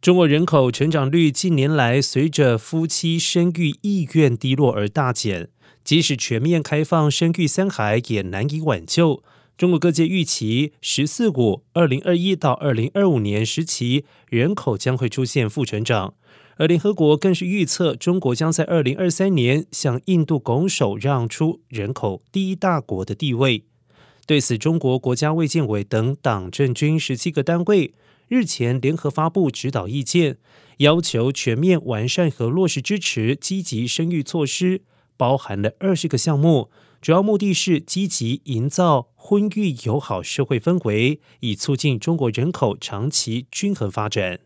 中国人口成长率近年来随着夫妻生育意愿低落而大减，即使全面开放生育三孩，也难以挽救。中国各界预期“十四五”二零二一到二零二五年时期人口将会出现负成长，而联合国更是预测中国将在二零二三年向印度拱手让出人口第一大国的地位。对此，中国国家卫健委等党政军十七个单位。日前联合发布指导意见，要求全面完善和落实支持积极生育措施，包含了二十个项目，主要目的是积极营造婚育友好社会氛围，以促进中国人口长期均衡发展。